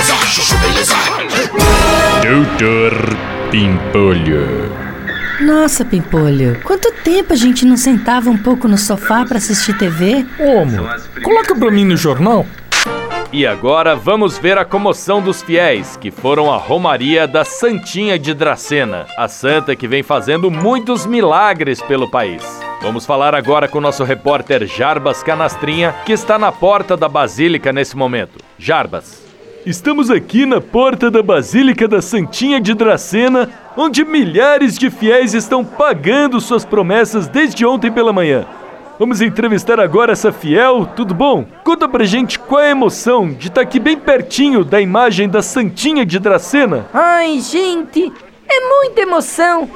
beleza, chuchu beleza. Doutor Pimpolho. Nossa, Pimpolho, quanto tempo a gente não sentava um pouco no sofá pra assistir TV? Ô, amor, coloca pra mim no jornal. E agora vamos ver a comoção dos fiéis que foram à Romaria da Santinha de Dracena, a santa que vem fazendo muitos milagres pelo país. Vamos falar agora com o nosso repórter Jarbas Canastrinha, que está na porta da Basílica nesse momento. Jarbas. Estamos aqui na porta da Basílica da Santinha de Dracena, onde milhares de fiéis estão pagando suas promessas desde ontem pela manhã. Vamos entrevistar agora essa fiel, tudo bom? Conta pra gente qual é a emoção de estar aqui bem pertinho da imagem da Santinha de Dracena. Ai, gente, é muita emoção.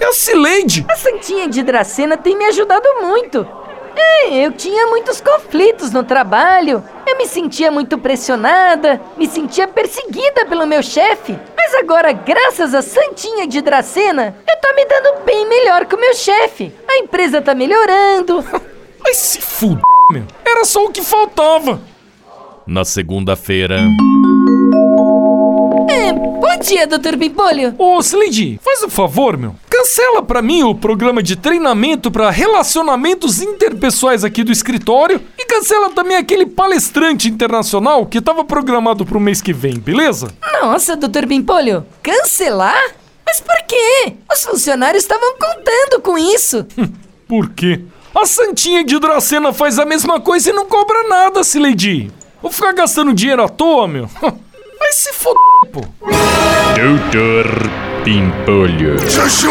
É a Cileide. A Santinha de Dracena tem me ajudado muito. É, eu tinha muitos conflitos no trabalho. Eu me sentia muito pressionada, me sentia perseguida pelo meu chefe. Mas agora, graças a Santinha de Dracena, eu tô me dando bem melhor com o meu chefe. A empresa tá melhorando. Vai se fuder, meu. Era só o que faltava. Na segunda-feira. É, bom dia, Dr. Pimpolho. Ô, Cileide, faz um favor, meu. Cancela pra mim o programa de treinamento pra relacionamentos interpessoais aqui do escritório cancela também aquele palestrante internacional que tava programado pro mês que vem, beleza? Nossa, Dr. Pimpolho, cancelar? Mas por quê? Os funcionários estavam contando com isso. Por quê? A Santinha de Dracena faz a mesma coisa e não cobra nada, Cileide. Vou ficar gastando dinheiro à toa, meu. Vai se foder, pô. Doutor Pimpolho. Chuchu